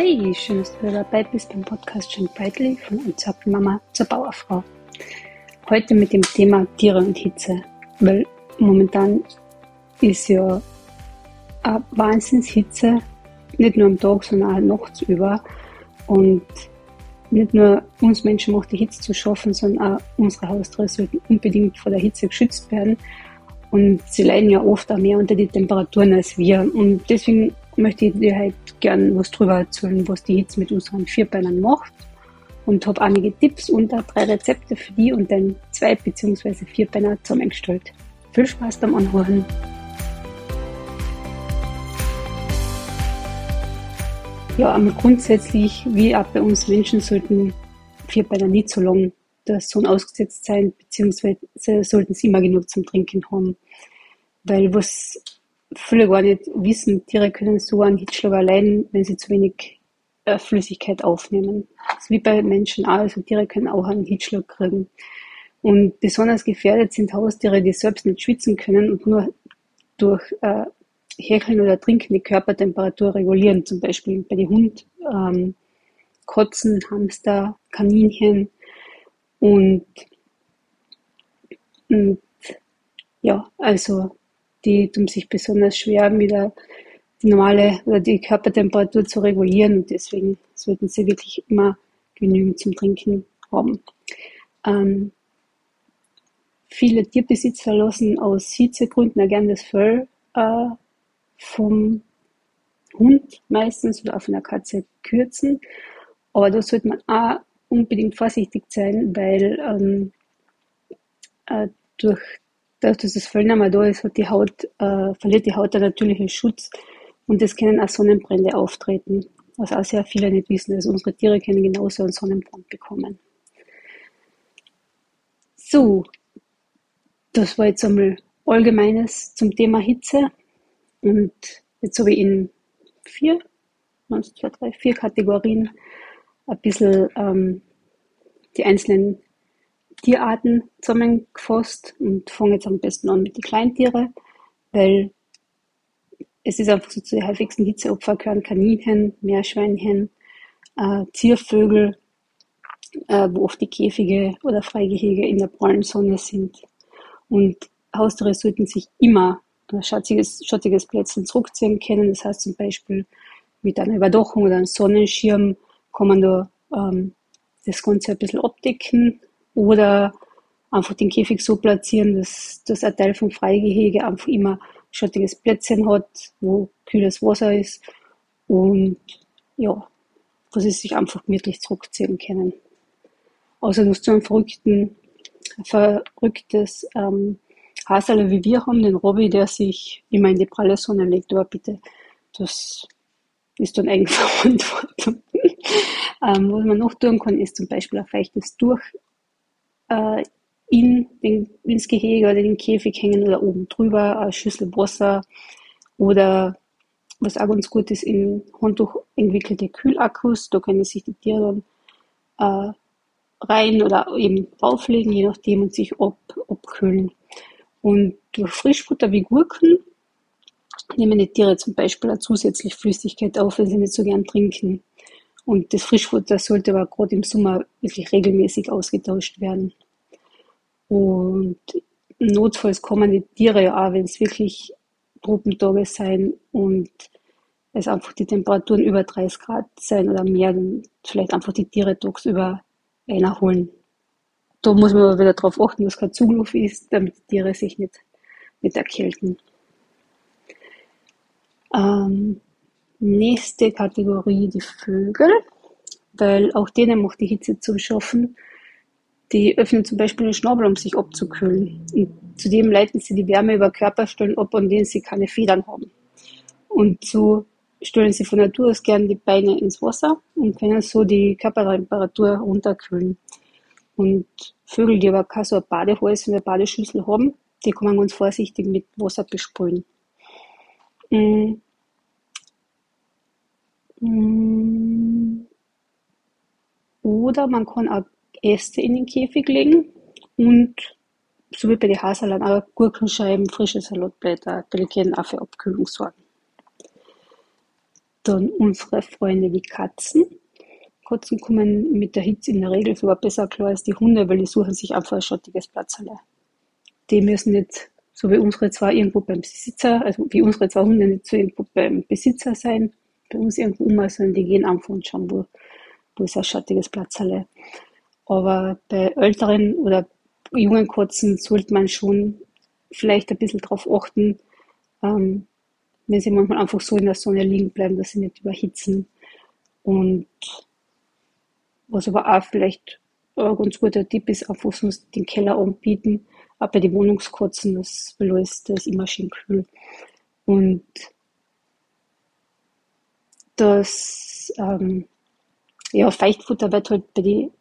Hey, schön, dass du wieder dabei bist beim Podcast Jane Brightly von Mama zur Bauerfrau. Heute mit dem Thema Tiere und Hitze, weil momentan ist ja eine Wahnsinnshitze, nicht nur am Tag, sondern auch nachts über. Und nicht nur uns Menschen macht die Hitze zu schaffen, sondern auch unsere Haustiere sollten unbedingt vor der Hitze geschützt werden. Und sie leiden ja oft auch mehr unter die Temperaturen als wir. Und deswegen möchte ich dir halt gern was drüber erzählen, was die Hitze mit unseren Vierbeinern macht. Und habe einige Tipps und auch drei Rezepte für die und den Zwei- bzw. Vierbeiner zusammengestellt. Viel Spaß beim Anhören! Ja, aber grundsätzlich, wie auch bei uns Menschen, sollten Vierbeiner nicht so lang der Sonne ausgesetzt sein, beziehungsweise sollten sie immer genug zum Trinken haben. Weil was viele gar nicht wissen, Tiere können so einen Hitzschlag allein, wenn sie zu wenig äh, Flüssigkeit aufnehmen. Das ist wie bei Menschen auch, also Tiere können auch einen Hitzschlag kriegen. Und besonders gefährdet sind Haustiere, die selbst nicht schwitzen können und nur durch äh, Hecheln oder Trinken die Körpertemperatur regulieren, zum Beispiel bei den Hund, ähm, Kotzen, Hamster, Kaninchen und, und ja, also die tun sich besonders schwer, wieder die normale oder die Körpertemperatur zu regulieren und deswegen sollten sie wirklich immer genügend zum Trinken haben. Ähm, viele Tierbesitzer lassen aus Hitzegründen auch gerne das Fell äh, vom Hund meistens oder von der Katze kürzen. Aber da sollte man auch unbedingt vorsichtig sein, weil ähm, äh, durch dadurch, dass das Fell nicht mehr da ist, die Haut, äh, verliert die Haut einen natürlichen Schutz und es können auch Sonnenbrände auftreten, was auch sehr viele nicht wissen. Also unsere Tiere können genauso einen Sonnenbrand bekommen. So, das war jetzt einmal Allgemeines zum Thema Hitze. Und jetzt habe ich in vier, eins, zwei, drei, vier Kategorien ein bisschen ähm, die einzelnen Tierarten zusammengefasst und fange jetzt am besten an mit den Kleintieren, weil es ist einfach so zu den häufigsten Hitzeopfer gehören Kaninchen, Meerschweinchen, äh, Ziervögel, äh, wo oft die Käfige oder Freigehege in der prallen Sonne sind. Und Haustiere sollten sich immer ein schattiges, schattiges Plätzchen zurückziehen können. Das heißt zum Beispiel mit einer Überdachung oder einem Sonnenschirm kann man da ähm, das Ganze ein bisschen abdecken oder einfach den Käfig so platzieren, dass, dass ein Teil vom Freigehege einfach immer schattiges Plätzchen hat, wo kühles Wasser ist und ja, wo sie sich einfach gemütlich zurückziehen können. Außer du hast so ein verrückten, verrücktes ähm, Haserle wie wir haben, den Robby, der sich immer in die pralle Sonne legt, aber bitte, das ist dann Eigenverantwortung. ähm, was man noch tun kann, ist zum Beispiel ein feuchtes Durch äh, in den, ins Gehege oder den Käfig hängen oder oben drüber eine Schüssel Wasser oder was auch ganz gut ist, in Handtuch entwickelte Kühlakkus. Da können sich die Tiere dann äh, rein oder eben drauflegen, je nachdem, und sich ab, abkühlen. Und durch Frischfutter wie Gurken nehmen die Tiere zum Beispiel auch zusätzlich Flüssigkeit auf, wenn sie nicht so gern trinken. Und das Frischfutter sollte aber gerade im Sommer wirklich regelmäßig ausgetauscht werden. Und notfalls kommen die Tiere ja auch, wenn es wirklich Truppentage sein und es einfach die Temperaturen über 30 Grad sein oder mehr, dann vielleicht einfach die Tiere tagsüber einholen. Da muss man aber wieder darauf achten, dass kein Zugluft ist, damit die Tiere sich nicht, nicht erkälten. Ähm, Nächste Kategorie die Vögel, weil auch denen macht die Hitze zu schaffen. Die öffnen zum Beispiel den Schnabel, um sich abzukühlen. Und zudem leiten sie die Wärme über Körperstellen ab, an denen sie keine Federn haben. Und so stellen sie von Natur aus gern die Beine ins Wasser und können so die Körpertemperatur runterkühlen. Und Vögel, die aber keine so ein Badehals und eine Badeschüssel haben, die kann man ganz vorsichtig mit Wasser besprühen. Mm. Mm. Oder man kann auch Äste in den Käfig legen und so wie bei den Haselern auch Gurkenscheiben, frische Salatblätter, delegieren auch für Abkühlung sorgen. Dann unsere Freunde, die Katzen. Katzen kommen mit der Hitze in der Regel sogar besser klar als die Hunde, weil die suchen sich einfach ein schattiges Platz. Die müssen nicht, so wie unsere zwei, irgendwo beim Besitzer, also wie unsere zwei Hunde nicht so irgendwo beim Besitzer sein, bei uns irgendwo um, sondern die gehen einfach und schauen, wo, wo ist ein schattiges Platz. Aber bei älteren oder jungen Katzen sollte man schon vielleicht ein bisschen darauf achten, ähm, wenn sie manchmal einfach so in der Sonne liegen bleiben, dass sie nicht überhitzen. Und was aber auch vielleicht ein ganz guter Tipp ist, einfach sonst den Keller anbieten, auch bei den Wohnungskatzen, das, weil da ist, das ist immer schön kühl. Und das ähm, ja, Feuchtfutter wird halt bei den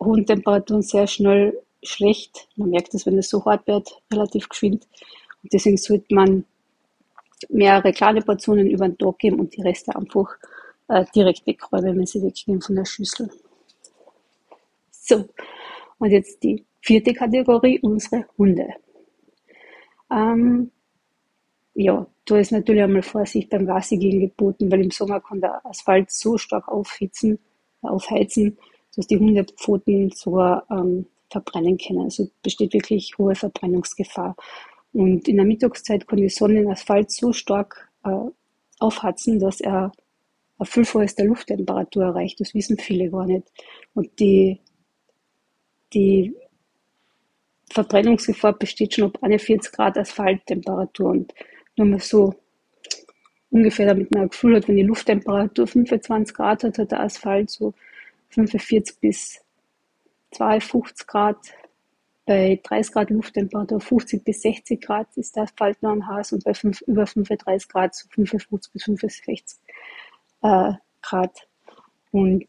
hohen Temperaturen sehr schnell schlecht. Man merkt das, wenn es so hart wird, relativ geschwind. Und deswegen sollte man mehrere kleine Portionen über den Tag geben und die Reste einfach äh, direkt wegräumen, wenn sie weggehen von der Schüssel. So, und jetzt die vierte Kategorie, unsere Hunde. Ähm, ja, da ist natürlich einmal Vorsicht beim Gassigehen geboten, weil im Sommer kann der Asphalt so stark aufhitzen, aufheizen, dass die Hundepfoten sogar ähm, verbrennen können. Also besteht wirklich hohe Verbrennungsgefahr. Und in der Mittagszeit kann die Sonne den Asphalt so stark äh, aufhatzen, dass er ein Vielfaches der Lufttemperatur erreicht. Das wissen viele gar nicht. Und die, die Verbrennungsgefahr besteht schon ab 41 Grad Asphalttemperatur. Und nur mal so ungefähr, damit man ein Gefühl hat, wenn die Lufttemperatur 25 Grad hat, hat der Asphalt so 45 bis 52 Grad bei 30 Grad Lufttemperatur 50 bis 60 Grad ist der Asphalt noch ein Haus und bei 5, über 35 Grad so 55 bis 65 äh, Grad. Und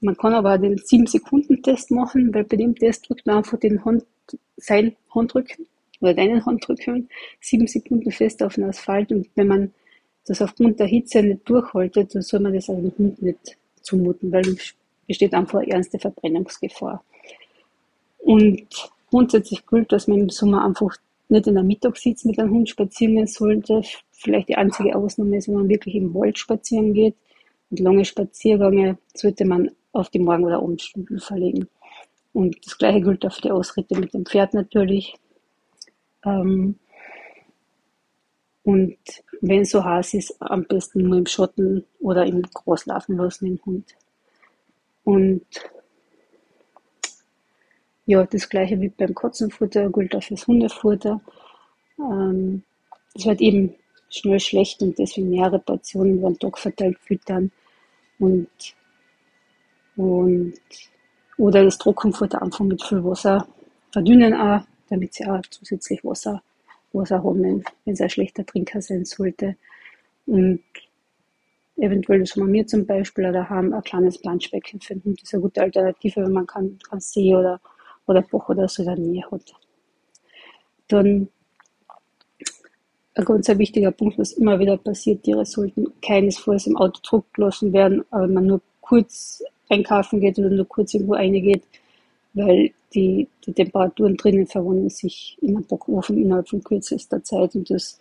man kann aber den 7-Sekunden-Test machen, weil bei dem Test drückt man einfach den Hand, sein Handrücken oder deinen Handrücken 7 Sekunden fest auf den Asphalt und wenn man das aufgrund der Hitze nicht durchhaltet, dann soll man das einem Hund nicht zumuten, weil besteht einfach ernste Verbrennungsgefahr. Und grundsätzlich gilt, dass man im Sommer einfach nicht in der Mittagssitz mit einem Hund spazieren gehen sollte. Vielleicht die einzige Ausnahme ist, wenn man wirklich im Wald spazieren geht. Und lange Spaziergänge sollte man auf die Morgen- oder Abendstunden verlegen. Und das gleiche gilt auch für die Ausritte mit dem Pferd natürlich. Ähm, und wenn es so heiß ist, am besten nur im Schatten oder im Gras laufen lassen, den Hund. Und ja, das gleiche wie beim Katzenfutter gilt auch fürs Hundefutter. Ähm, wird eben schnell schlecht und deswegen mehrere Portionen über den Tag verteilt füttern und, und oder das Trockenfutter einfach mit viel Wasser verdünnen auch, damit sie auch zusätzlich Wasser, Wasser haben, wenn sie ein schlechter Trinker sein sollte. Und eventuell, das haben wir zum Beispiel daheim, ein kleines Planschbecken finden. Das ist eine gute Alternative, wenn man kann, kann See oder oder Bach oder so in der Nähe hat. Dann ein ganz wichtiger Punkt, was immer wieder passiert, Tiere sollten keinesfalls im Auto zurückgelassen werden, aber man nur kurz einkaufen geht oder nur kurz irgendwo reingeht, weil die, die Temperaturen drinnen verwandeln sich in einem Backofen innerhalb von kürzester Zeit und das,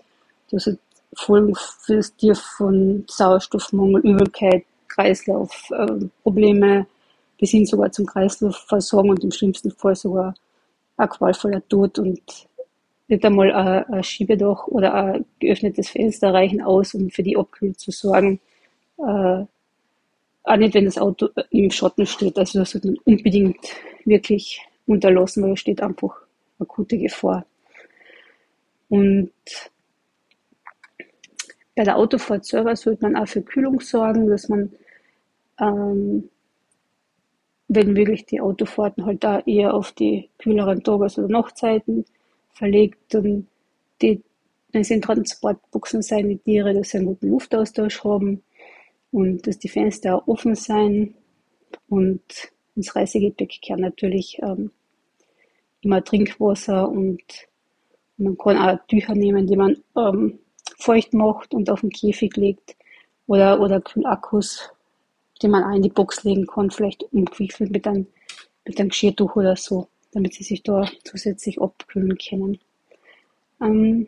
das hat Folgen für das Tier von Sauerstoffmangel, Übelkeit, Kreislaufprobleme, äh, bis hin sogar zum Kreislaufversorgen und im schlimmsten Fall sogar ein qualvoller Tod und nicht einmal ein, ein Schiebedach oder ein geöffnetes Fenster reichen aus, um für die Abkühlung zu sorgen. Äh, auch nicht, wenn das Auto im Schatten steht. Also das sollte man unbedingt wirklich unterlassen, weil da steht einfach akute Gefahr. Und bei der Autofahrt selber sollte man auch für Kühlung sorgen, dass man ähm, wenn wirklich die Autofahrten halt da eher auf die kühleren Tages- oder Nachtzeiten verlegt und die, wenn in Transportbuchsen sein, die Tiere, dass sie einen guten Luftaustausch haben und dass die Fenster auch offen sein und ins Reisegepäck gehören natürlich ähm, immer Trinkwasser und man kann auch Tücher nehmen, die man ähm, feucht macht und auf den Käfig legt oder, oder Kühlakkus den man auch in die Box legen kann, vielleicht umgewickelt mit einem, mit einem Geschirrtuch oder so, damit sie sich da zusätzlich abkühlen können. Ähm,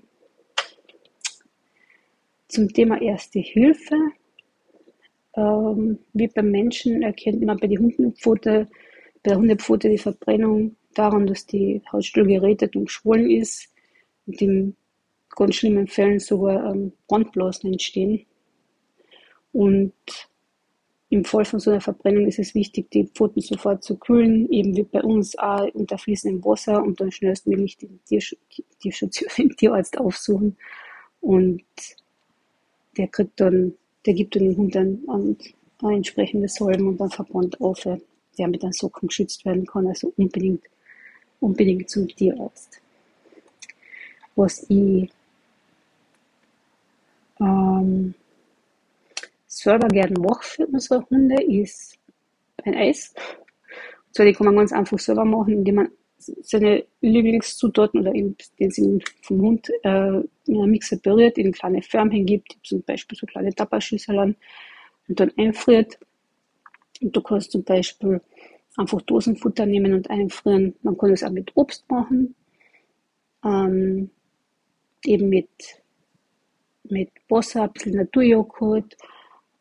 zum Thema Erste Hilfe ähm, wie beim Menschen erkennt man bei, die Hundenpfote, bei der Hundepfote die Verbrennung daran, dass die Hautstuhl gerätet und geschwollen ist und in ganz schlimmen Fällen sogar ähm, Brandblasen entstehen. Und im Fall von so einer Verbrennung ist es wichtig, die Pfoten sofort zu kühlen, eben wie bei uns auch unter fließendem Wasser und dann schnellstmöglich den Tiersch den Tierarzt aufsuchen. Und der kriegt dann, der gibt dem Hund ein, ein, ein entsprechendes Salben und dann Verband auf, der mit einem Socken geschützt werden kann, also unbedingt, unbedingt zum Tierarzt. Was ich ähm, selber gerne mache für unsere Hunde, ist ein Eis. Und zwar, die kann man ganz einfach selber machen, indem man seine Lieblingszutaten oder eben, den sie vom Hund äh, in einem Mixer berührt, in kleine Förmchen gibt, zum Beispiel so kleine Tapperschüsseln und dann einfriert. Und du kannst zum Beispiel einfach Dosenfutter nehmen und einfrieren. Man kann es auch mit Obst machen, ähm, eben mit, mit Wasser, ein bisschen Naturjoghurt,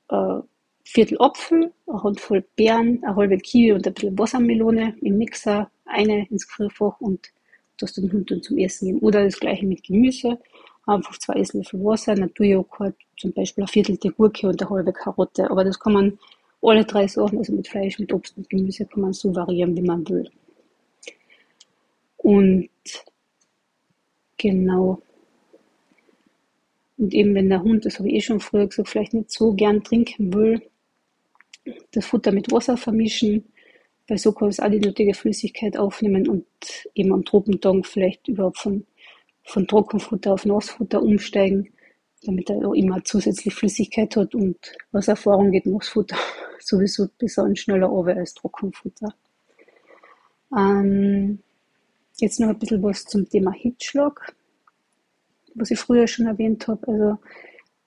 äh, Viertel Apfel, eine Handvoll Beeren, eine halbe Kiwi und ein bisschen Wassermelone im Mixer, eine ins Gefrierfach und das den Hund dann zum Essen geben. Oder das gleiche mit Gemüse, einfach zwei Esslöffel Wasser, Naturjoghurt, zum Beispiel eine Viertel der Gurke und eine halbe Karotte. Aber das kann man alle drei Sachen, also mit Fleisch, mit Obst und Gemüse, kann man so variieren, wie man will. Und genau, und eben wenn der Hund, das habe ich eh schon früher gesagt, vielleicht nicht so gern trinken will, das Futter mit Wasser vermischen, weil so kann es auch die nötige Flüssigkeit aufnehmen und eben am Trockentagen vielleicht überhaupt von, von Trockenfutter auf Nassfutter umsteigen, damit er auch immer zusätzlich Flüssigkeit hat und aus Erfahrung geht Nassfutter sowieso besser und schneller runter als Trockenfutter. Ähm, jetzt noch ein bisschen was zum Thema Hitzschlag was ich früher schon erwähnt habe. Also,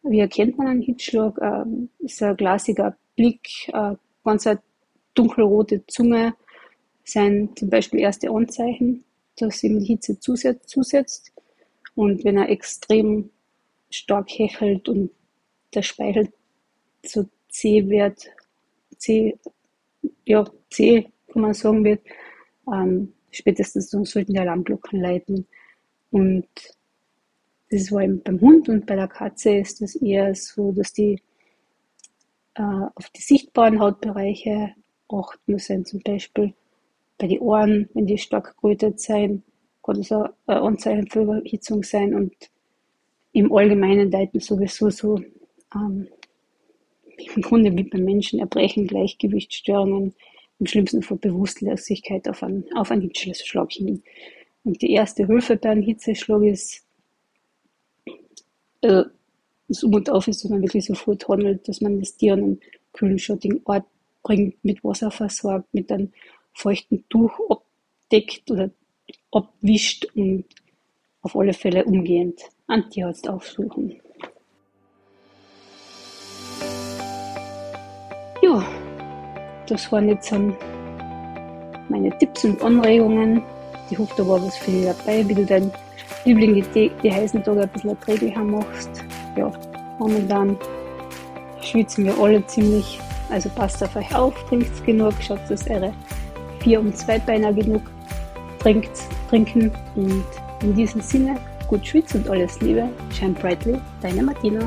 wie erkennt man einen Hitzschlag? Ähm, ist ein glasiger Blick, äh, ganz eine dunkelrote Zunge, sind zum Beispiel erste Anzeichen, dass ihm die Hitze zusetzt. Und wenn er extrem stark hechelt und der Speichel so zäh wird, zäh, ja, zäh, kann man sagen wird, ähm, spätestens dann sollten die Alarmglocken leiten. Und das war eben beim Hund und bei der Katze ist das eher so, dass die äh, auf die sichtbaren Hautbereiche achten müssen, zum Beispiel bei den Ohren, wenn die stark gerötet sein, kann das ein Anzeichen für Überhitzung sein und im Allgemeinen deuten sowieso so ähm, im Grunde wie beim Menschen Erbrechen, Gleichgewichtsstörungen, im schlimmsten Fall Bewusstlosigkeit auf einen, auf einen Hitzeschlag hin. Und die erste Hilfe bei einem Hitzeschlag ist äh, das Um und Auf ist, dass man wirklich sofort handelt, dass man das Tier an einen kühlen, schattigen Ort bringt, mit Wasser versorgt, mit einem feuchten Tuch abdeckt oder abwischt und auf alle Fälle umgehend einen Tierarzt aufsuchen. Ja, das waren jetzt meine Tipps und Anregungen. Ich hoffe, da war was für dich dabei, wie du dein Liebling die, die heißen Tage ein bisschen erträglicher machst. Ja, momentan schwitzen wir alle ziemlich. Also passt auf euch auf, trinkt genug, schaut, dass eure Vier- und Zweibeiner genug trinkt, trinken. Und in diesem Sinne, gut schwitz und alles Liebe. Shine brightly, deine Martina.